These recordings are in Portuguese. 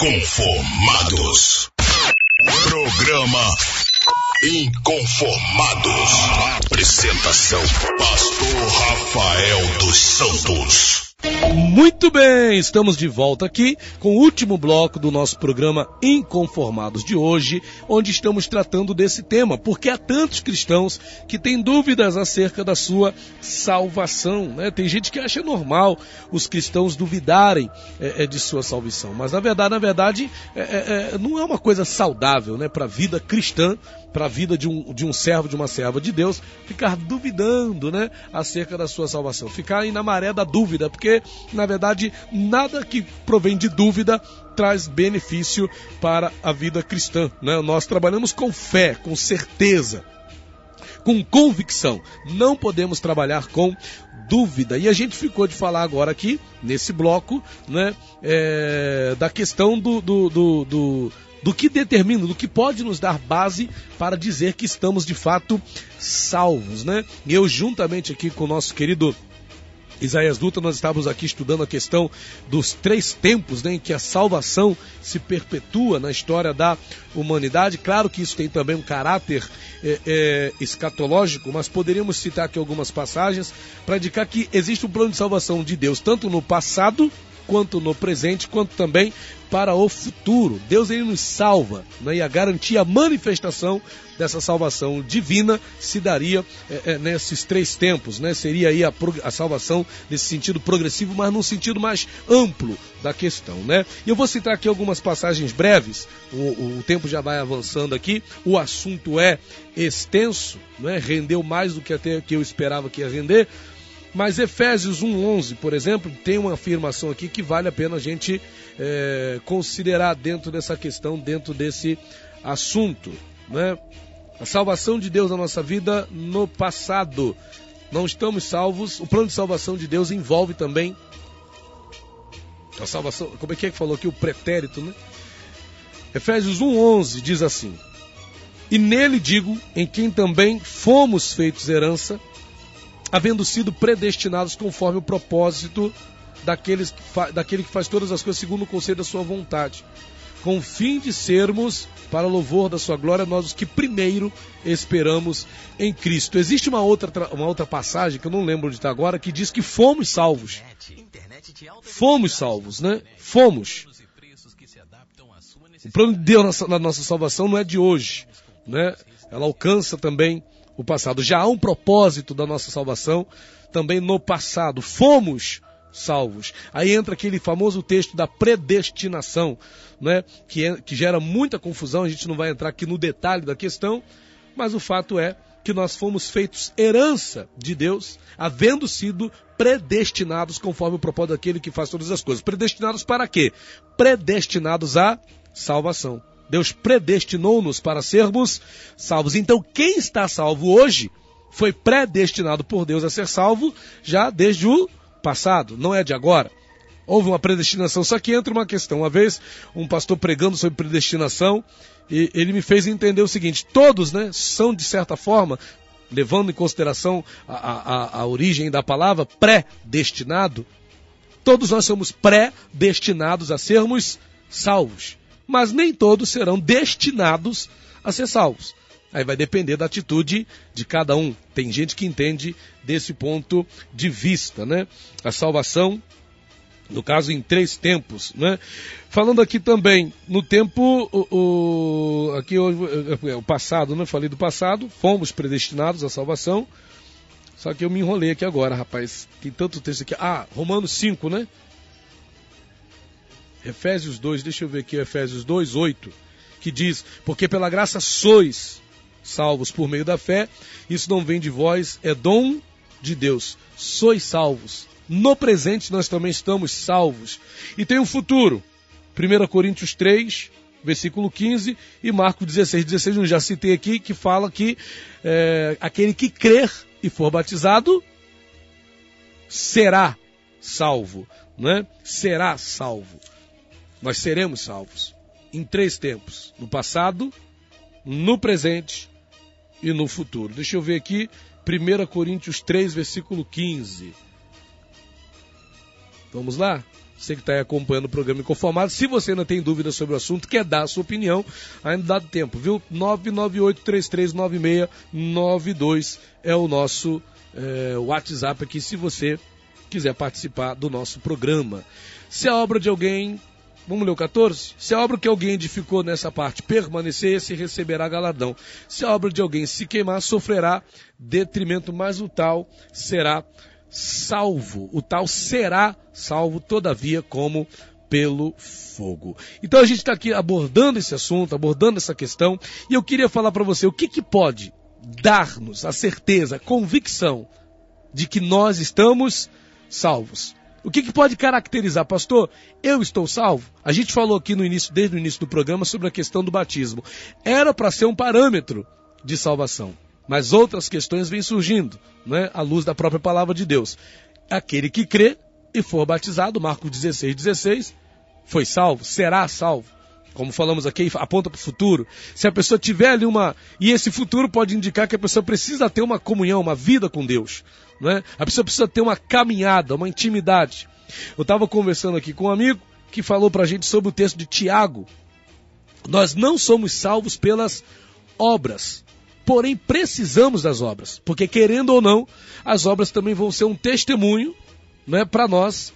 Inconformados. Programa Inconformados. Apresentação: Pastor Rafael dos Santos. Muito bem, estamos de volta aqui com o último bloco do nosso programa Inconformados de hoje, onde estamos tratando desse tema, porque há tantos cristãos que têm dúvidas acerca da sua salvação. Né? Tem gente que acha normal os cristãos duvidarem é, é, de sua salvação, mas na verdade, na verdade, é, é, é não é uma coisa saudável né, para a vida cristã para a vida de um, de um servo, de uma serva de Deus, ficar duvidando né, acerca da sua salvação, ficar aí na maré da dúvida, porque na verdade nada que provém de dúvida traz benefício para a vida cristã. Né? Nós trabalhamos com fé, com certeza, com convicção. Não podemos trabalhar com dúvida. E a gente ficou de falar agora aqui, nesse bloco, né, é, da questão do, do, do, do do que determina, do que pode nos dar base para dizer que estamos de fato salvos, né? Eu juntamente aqui com o nosso querido Isaías Dutra, nós estávamos aqui estudando a questão dos três tempos né, em que a salvação se perpetua na história da humanidade. Claro que isso tem também um caráter é, é, escatológico, mas poderíamos citar aqui algumas passagens para indicar que existe um plano de salvação de Deus, tanto no passado quanto no presente, quanto também para o futuro. Deus ele nos salva né? e a garantia, a manifestação dessa salvação divina se daria é, é, nesses três tempos, né? Seria aí a, a, salvação nesse sentido progressivo, mas num sentido mais amplo da questão, né? E eu vou citar aqui algumas passagens breves. O, o tempo já vai avançando aqui. O assunto é extenso, né? Rendeu mais do que até que eu esperava que ia render. Mas Efésios 1,11, por exemplo, tem uma afirmação aqui que vale a pena a gente é, considerar dentro dessa questão, dentro desse assunto. Né? A salvação de Deus na nossa vida no passado. Não estamos salvos. O plano de salvação de Deus envolve também a salvação. Como é que é que falou aqui? O pretérito, né? Efésios 1,11 diz assim: E nele digo, em quem também fomos feitos herança havendo sido predestinados conforme o propósito daqueles, daquele que faz todas as coisas segundo o conselho da sua vontade, com o fim de sermos, para louvor da sua glória, nós os que primeiro esperamos em Cristo. Existe uma outra, uma outra passagem, que eu não lembro onde está agora, que diz que fomos salvos. Fomos salvos, né? Fomos. O plano de Deus na nossa salvação não é de hoje, né? Ela alcança também o passado. Já há um propósito da nossa salvação também no passado. Fomos salvos. Aí entra aquele famoso texto da predestinação, né? que, é, que gera muita confusão. A gente não vai entrar aqui no detalhe da questão, mas o fato é que nós fomos feitos herança de Deus, havendo sido predestinados conforme o propósito daquele que faz todas as coisas. Predestinados para quê? Predestinados à salvação. Deus predestinou-nos para sermos salvos. Então, quem está salvo hoje foi predestinado por Deus a ser salvo já desde o passado, não é de agora. Houve uma predestinação, só que entra uma questão. Uma vez, um pastor pregando sobre predestinação, e ele me fez entender o seguinte: todos, né, são de certa forma, levando em consideração a, a, a origem da palavra, predestinado, todos nós somos predestinados a sermos salvos mas nem todos serão destinados a ser salvos. Aí vai depender da atitude de cada um. Tem gente que entende desse ponto de vista, né? A salvação, no caso, em três tempos, né? Falando aqui também, no tempo, o, o aqui o passado, né? Falei do passado, fomos predestinados à salvação. Só que eu me enrolei aqui agora, rapaz. Tem tanto texto aqui. Ah, Romanos 5, né? Efésios 2, deixa eu ver aqui, Efésios 2, 8, que diz: Porque pela graça sois salvos por meio da fé, isso não vem de vós, é dom de Deus. Sois salvos. No presente nós também estamos salvos. E tem um futuro. 1 Coríntios 3, versículo 15, e Marcos 16, 16, eu já citei aqui, que fala que é, aquele que crer e for batizado será salvo, né? Será salvo nós seremos salvos em três tempos: no passado, no presente e no futuro. Deixa eu ver aqui, 1 Coríntios 3, versículo 15. Vamos lá? Você que está acompanhando o programa Inconformado, se você ainda tem dúvida sobre o assunto, quer dar a sua opinião, ainda dá tempo, viu? 998-3396-92 é o nosso é, WhatsApp aqui, se você quiser participar do nosso programa. Se a obra de alguém Vamos ler o 14? Se a obra que alguém edificou nessa parte permanecer, esse receberá galardão. Se a obra de alguém se queimar, sofrerá detrimento, mas o tal será salvo. O tal será salvo, todavia, como pelo fogo. Então a gente está aqui abordando esse assunto, abordando essa questão, e eu queria falar para você o que, que pode dar-nos a certeza, a convicção de que nós estamos salvos. O que, que, pode caracterizar, pastor? Eu estou salvo? A gente falou aqui no início, desde o início do programa, sobre a questão do batismo. Era para ser um parâmetro de salvação. Mas outras questões vêm surgindo, né, à luz da própria palavra de Deus. Aquele que crê e for batizado, Marcos 16, 16, foi salvo, será salvo. Como falamos aqui, aponta para o futuro. Se a pessoa tiver ali uma. E esse futuro pode indicar que a pessoa precisa ter uma comunhão, uma vida com Deus. Né? A pessoa precisa ter uma caminhada, uma intimidade. Eu estava conversando aqui com um amigo que falou para a gente sobre o texto de Tiago. Nós não somos salvos pelas obras, porém precisamos das obras, porque querendo ou não, as obras também vão ser um testemunho né, para nós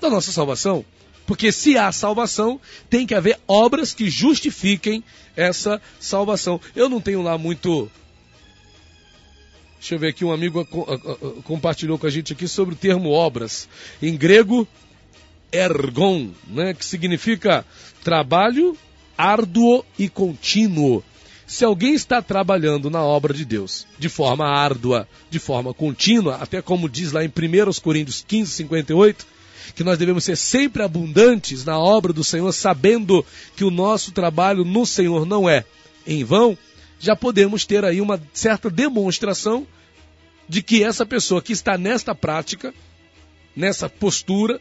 da nossa salvação. Porque se há salvação, tem que haver obras que justifiquem essa salvação. Eu não tenho lá muito Deixa eu ver aqui, um amigo compartilhou com a gente aqui sobre o termo obras. Em grego, ergon, né, que significa trabalho árduo e contínuo. Se alguém está trabalhando na obra de Deus de forma árdua, de forma contínua, até como diz lá em 1 Coríntios 15, 58, que nós devemos ser sempre abundantes na obra do Senhor, sabendo que o nosso trabalho no Senhor não é em vão, já podemos ter aí uma certa demonstração de que essa pessoa que está nesta prática, nessa postura,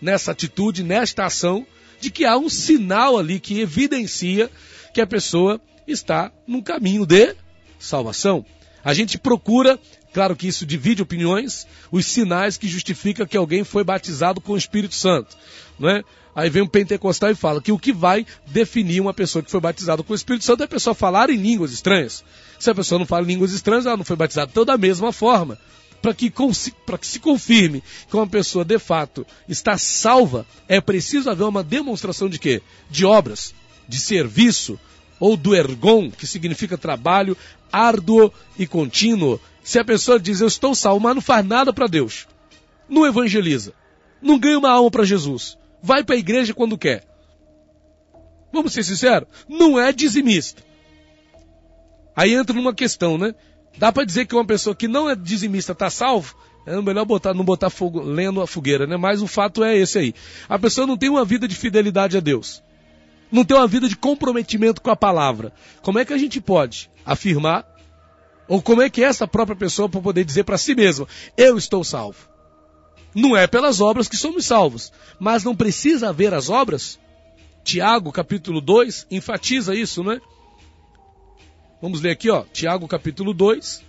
nessa atitude, nesta ação, de que há um sinal ali que evidencia que a pessoa está num caminho de salvação. A gente procura, claro que isso divide opiniões, os sinais que justificam que alguém foi batizado com o Espírito Santo. Não é? Aí vem um pentecostal e fala que o que vai definir uma pessoa que foi batizada com o Espírito Santo é a pessoa falar em línguas estranhas. Se a pessoa não fala línguas estranhas, ela não foi batizada. Então, da mesma forma, para que, que se confirme que uma pessoa de fato está salva, é preciso haver uma demonstração de quê? De obras, de serviço, ou do ergon, que significa trabalho árduo e contínuo. Se a pessoa diz eu estou salvo, mas não faz nada para Deus, não evangeliza, não ganha uma alma para Jesus, vai para a igreja quando quer. Vamos ser sinceros, não é dizimista. Aí entra numa questão, né? Dá para dizer que uma pessoa que não é dizimista está salvo? É melhor botar, não botar fogo, lendo a fogueira, né? Mas o fato é esse aí. A pessoa não tem uma vida de fidelidade a Deus. Não tem uma vida de comprometimento com a palavra. Como é que a gente pode afirmar? Ou como é que essa própria pessoa pode poder dizer para si mesma, eu estou salvo? Não é pelas obras que somos salvos, mas não precisa haver as obras? Tiago, capítulo 2, enfatiza isso, não é? Vamos ler aqui, ó, Tiago, capítulo 2,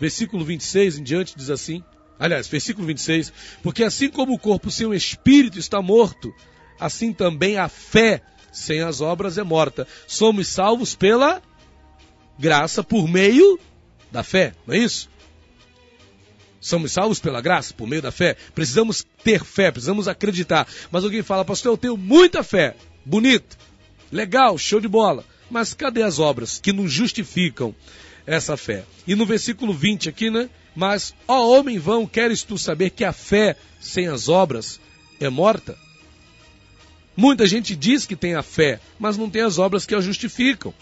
versículo 26 em diante, diz assim. Aliás, versículo 26, porque assim como o corpo sem o espírito está morto, assim também a fé sem as obras é morta. Somos salvos pela graça por meio da fé, não é isso? Somos salvos pela graça, por meio da fé. Precisamos ter fé, precisamos acreditar. Mas alguém fala, pastor, eu tenho muita fé. Bonito, legal, show de bola. Mas cadê as obras que nos justificam essa fé? E no versículo 20 aqui, né? Mas, ó homem vão, queres tu saber que a fé sem as obras é morta? Muita gente diz que tem a fé, mas não tem as obras que a justificam.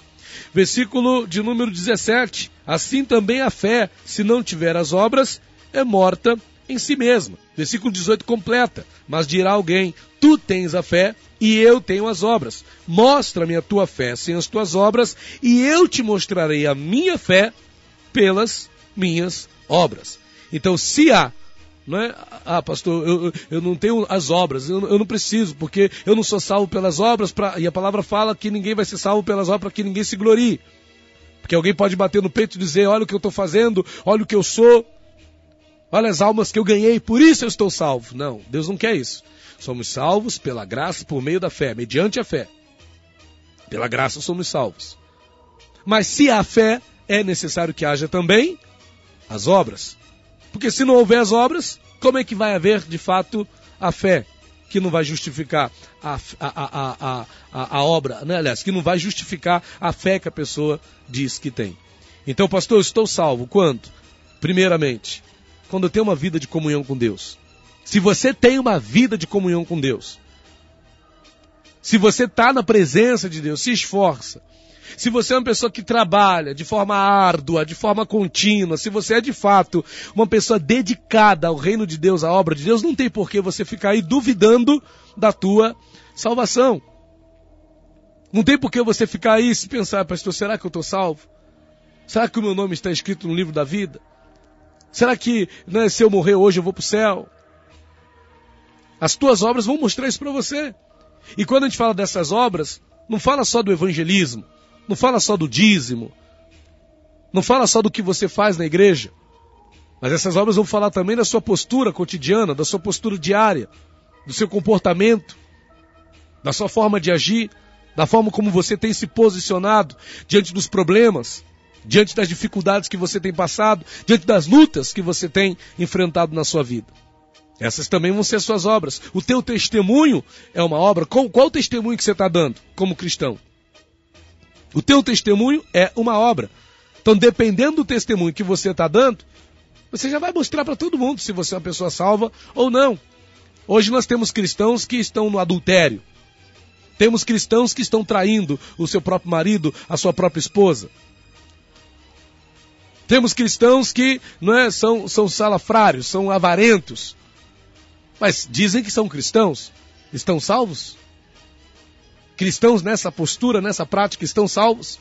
Versículo de número 17. Assim também a fé, se não tiver as obras, é morta em si mesma. Versículo 18 completa. Mas dirá alguém: Tu tens a fé e eu tenho as obras. Mostra-me a tua fé sem as tuas obras, e eu te mostrarei a minha fé pelas minhas obras. Então, se há não é? Ah, pastor, eu, eu não tenho as obras, eu, eu não preciso, porque eu não sou salvo pelas obras, pra, e a palavra fala que ninguém vai ser salvo pelas obras que ninguém se glorie. Porque alguém pode bater no peito e dizer: olha o que eu estou fazendo, olha o que eu sou. Olha as almas que eu ganhei, por isso eu estou salvo. Não, Deus não quer isso. Somos salvos pela graça por meio da fé, mediante a fé. Pela graça somos salvos. Mas se há fé, é necessário que haja também as obras. Porque se não houver as obras, como é que vai haver de fato a fé? Que não vai justificar a, a, a, a, a, obra, né? aliás, que não vai justificar a fé que a pessoa diz que tem. Então, pastor, eu estou salvo quando? Primeiramente, quando eu tenho uma vida de comunhão com Deus. Se você tem uma vida de comunhão com Deus, se você está na presença de Deus, se esforça. Se você é uma pessoa que trabalha de forma árdua, de forma contínua, se você é de fato uma pessoa dedicada ao reino de Deus, à obra de Deus, não tem por que você ficar aí duvidando da tua salvação. Não tem por que você ficar aí se pensar, pastor, será que eu estou salvo? Será que o meu nome está escrito no livro da vida? Será que né, se eu morrer hoje eu vou para o céu? As tuas obras vão mostrar isso para você. E quando a gente fala dessas obras, não fala só do evangelismo, não fala só do dízimo, não fala só do que você faz na igreja, mas essas obras vão falar também da sua postura cotidiana, da sua postura diária, do seu comportamento, da sua forma de agir, da forma como você tem se posicionado diante dos problemas, diante das dificuldades que você tem passado, diante das lutas que você tem enfrentado na sua vida. Essas também vão ser suas obras. O teu testemunho é uma obra. Qual, qual o testemunho que você está dando como cristão? O teu testemunho é uma obra. Então, dependendo do testemunho que você está dando, você já vai mostrar para todo mundo se você é uma pessoa salva ou não. Hoje nós temos cristãos que estão no adultério. Temos cristãos que estão traindo o seu próprio marido, a sua própria esposa. Temos cristãos que não é, são, são salafrários, são avarentos. Mas dizem que são cristãos. Estão salvos? Cristãos nessa postura, nessa prática, estão salvos?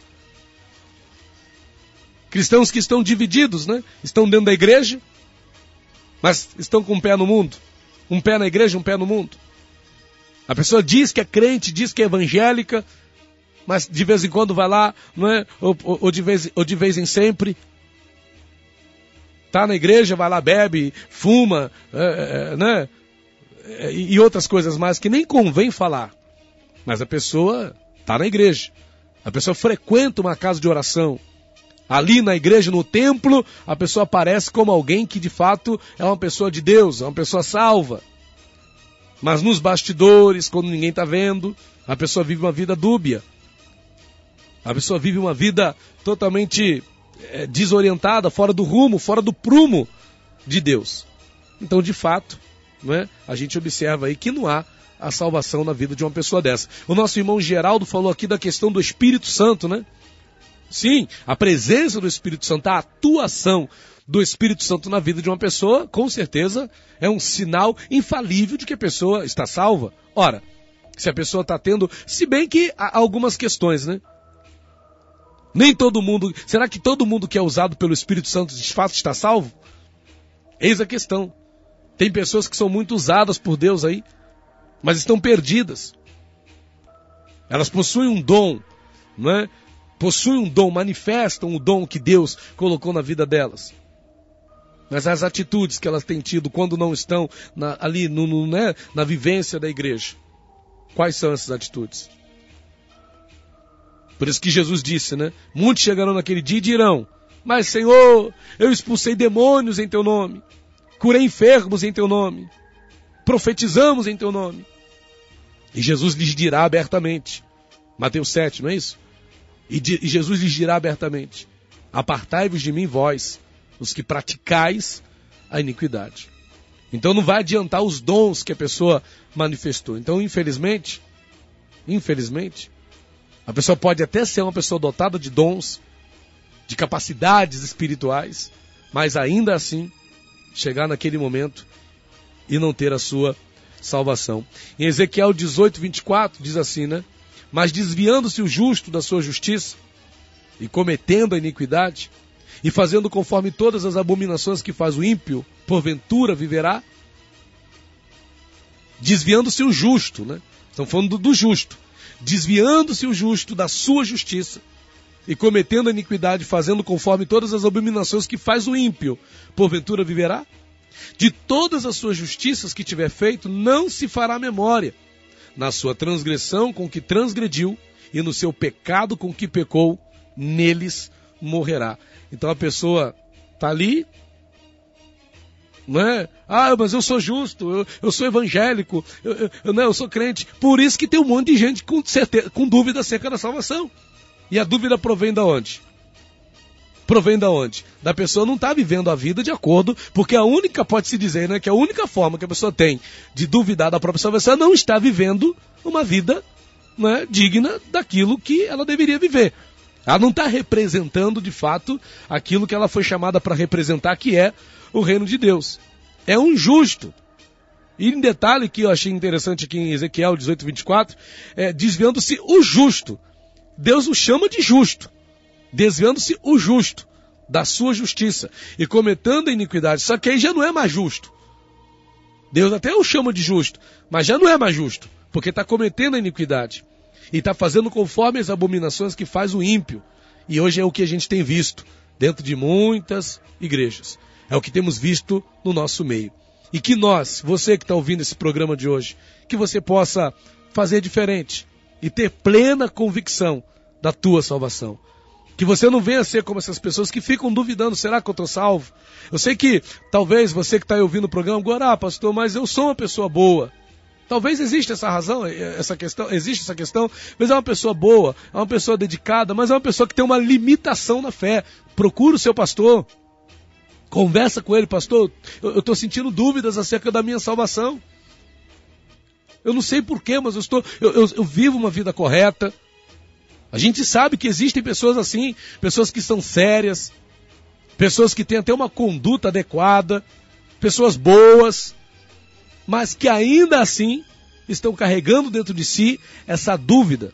Cristãos que estão divididos, né? Estão dentro da igreja, mas estão com um pé no mundo. Um pé na igreja, um pé no mundo. A pessoa diz que é crente, diz que é evangélica, mas de vez em quando vai lá, não é? Ou, ou, ou de, vez, ou de vez em sempre, tá na igreja, vai lá, bebe, fuma, é, é, né? e outras coisas mais que nem convém falar. Mas a pessoa está na igreja. A pessoa frequenta uma casa de oração. Ali na igreja, no templo, a pessoa aparece como alguém que de fato é uma pessoa de Deus, é uma pessoa salva. Mas nos bastidores, quando ninguém está vendo, a pessoa vive uma vida dúbia. A pessoa vive uma vida totalmente é, desorientada, fora do rumo, fora do prumo de Deus. Então, de fato, é? a gente observa aí que não há a salvação na vida de uma pessoa dessa. O nosso irmão Geraldo falou aqui da questão do Espírito Santo, né? Sim, a presença do Espírito Santo, a atuação do Espírito Santo na vida de uma pessoa, com certeza é um sinal infalível de que a pessoa está salva. Ora, se a pessoa está tendo, se bem que há algumas questões, né? Nem todo mundo, será que todo mundo que é usado pelo Espírito Santo de fato está salvo? Eis a questão. Tem pessoas que são muito usadas por Deus aí, mas estão perdidas. Elas possuem um dom, não é? Possuem um dom, manifestam o dom que Deus colocou na vida delas. Mas as atitudes que elas têm tido quando não estão na, ali no, no, né, na vivência da igreja, quais são essas atitudes? Por isso que Jesus disse, né? Muitos chegarão naquele dia e dirão: Mas Senhor, eu expulsei demônios em teu nome curei enfermos em teu nome, profetizamos em teu nome. E Jesus lhes dirá abertamente, Mateus 7, não é isso? E, e Jesus lhes dirá abertamente: Apartai-vos de mim, vós, os que praticais a iniquidade. Então não vai adiantar os dons que a pessoa manifestou. Então, infelizmente, infelizmente, a pessoa pode até ser uma pessoa dotada de dons, de capacidades espirituais, mas ainda assim chegar naquele momento e não ter a sua salvação. Em Ezequiel 18, 24, diz assim, né? Mas desviando-se o justo da sua justiça e cometendo a iniquidade e fazendo conforme todas as abominações que faz o ímpio, porventura viverá? Desviando-se o justo, né? Estão falando do, do justo. Desviando-se o justo da sua justiça e cometendo a iniquidade, fazendo conforme todas as abominações que faz o ímpio, porventura viverá? De todas as suas justiças que tiver feito, não se fará memória. Na sua transgressão com que transgrediu e no seu pecado com que pecou, neles morrerá. Então a pessoa está ali, não é? Ah, mas eu sou justo, eu, eu sou evangélico, eu, eu, eu, não, eu sou crente. Por isso que tem um monte de gente com, certeza, com dúvida acerca da salvação. E a dúvida provém da onde? Provém da onde? Da pessoa não estar tá vivendo a vida de acordo, porque a única, pode-se dizer, né, que a única forma que a pessoa tem de duvidar da própria salvação é não estar vivendo uma vida né, digna daquilo que ela deveria viver. Ela não está representando de fato aquilo que ela foi chamada para representar, que é o reino de Deus. É um justo. E em detalhe que eu achei interessante aqui em Ezequiel 18, 24, é desviando-se o justo. Deus o chama de justo. Desviando-se o justo da sua justiça e cometendo a iniquidade. Só que aí já não é mais justo. Deus até o chama de justo, mas já não é mais justo, porque está cometendo a iniquidade e está fazendo conforme as abominações que faz o ímpio. E hoje é o que a gente tem visto dentro de muitas igrejas. É o que temos visto no nosso meio. E que nós, você que está ouvindo esse programa de hoje, que você possa fazer diferente e ter plena convicção da tua salvação. Que você não venha ser como essas pessoas que ficam duvidando, será que eu estou salvo? Eu sei que talvez você que está ouvindo o programa, agora, ah, pastor, mas eu sou uma pessoa boa. Talvez exista essa razão, essa questão, existe essa questão, mas é uma pessoa boa, é uma pessoa dedicada, mas é uma pessoa que tem uma limitação na fé. Procura o seu pastor, Conversa com ele, pastor. Eu estou sentindo dúvidas acerca da minha salvação. Eu não sei porquê, mas eu, estou, eu, eu, eu vivo uma vida correta. A gente sabe que existem pessoas assim, pessoas que são sérias, pessoas que têm até uma conduta adequada, pessoas boas, mas que ainda assim estão carregando dentro de si essa dúvida,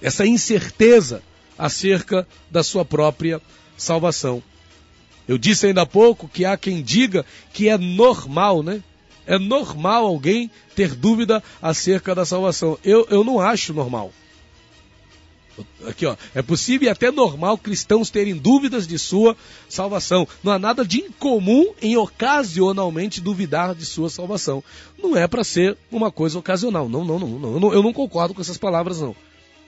essa incerteza acerca da sua própria salvação. Eu disse ainda há pouco que há quem diga que é normal, né? É normal alguém ter dúvida acerca da salvação. Eu, eu não acho normal. Aqui, ó. É possível e até normal cristãos terem dúvidas de sua salvação. Não há nada de incomum em ocasionalmente duvidar de sua salvação. Não é para ser uma coisa ocasional. Não, não, não, não. Eu não concordo com essas palavras, não.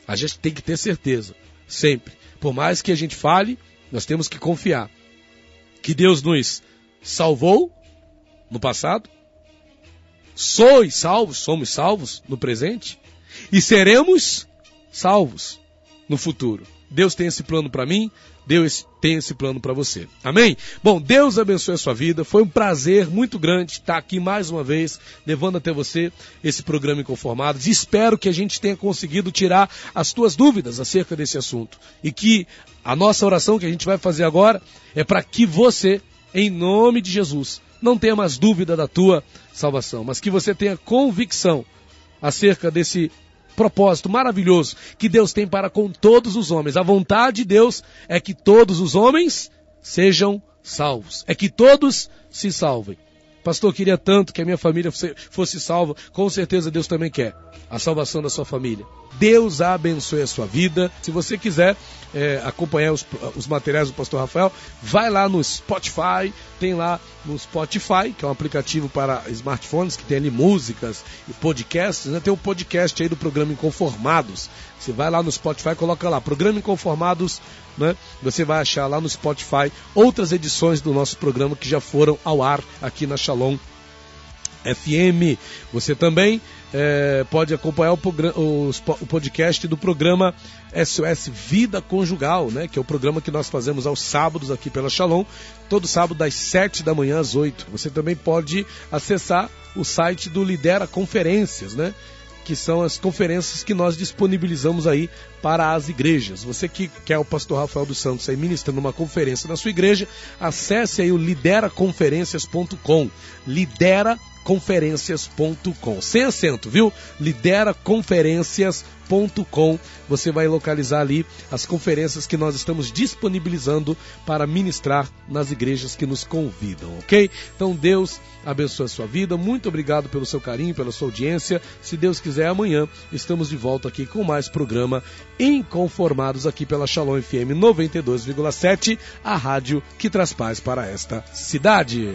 A gente tem que ter certeza. Sempre. Por mais que a gente fale, nós temos que confiar que Deus nos salvou no passado, sois salvos, somos salvos no presente e seremos salvos no futuro. Deus tem esse plano para mim, Deus tem esse plano para você. Amém? Bom, Deus abençoe a sua vida. Foi um prazer muito grande estar aqui mais uma vez, levando até você esse programa Inconformados. Espero que a gente tenha conseguido tirar as tuas dúvidas acerca desse assunto. E que a nossa oração que a gente vai fazer agora é para que você, em nome de Jesus, não tenha mais dúvida da tua salvação, mas que você tenha convicção acerca desse propósito maravilhoso que Deus tem para com todos os homens. A vontade de Deus é que todos os homens sejam salvos, é que todos se salvem. Pastor, queria tanto que a minha família fosse salva. Com certeza Deus também quer a salvação da sua família. Deus abençoe a sua vida. Se você quiser é, acompanhar os, os, materiais do Pastor Rafael, vai lá no Spotify. Tem lá no Spotify, que é um aplicativo para smartphones, que tem ali músicas e podcasts. Né? Tem o um podcast aí do programa Inconformados. Você vai lá no Spotify, coloca lá, Programa Inconformados né? Você vai achar lá no Spotify outras edições do nosso programa que já foram ao ar aqui na Shalom FM. Você também é, pode acompanhar o, o, podcast do programa SOS Vida Conjugal, né? Que é o programa que nós fazemos aos sábados aqui pela Shalom, todo sábado das 7 da manhã às 8. Você também pode acessar o site do Lidera Conferências, né? que são as conferências que nós disponibilizamos aí para as igrejas. Você que quer o pastor Rafael dos Santos aí ministrando uma conferência na sua igreja, acesse aí o lideraconferências.com. Lidera lideraconferências.com. Sem acento, viu? lideraconferências.com. Você vai localizar ali as conferências que nós estamos disponibilizando para ministrar nas igrejas que nos convidam, ok? Então Deus abençoe a sua vida. Muito obrigado pelo seu carinho, pela sua audiência. Se Deus quiser, amanhã estamos de volta aqui com mais programa Inconformados aqui pela Shalom FM 92,7, a rádio que traz paz para esta cidade.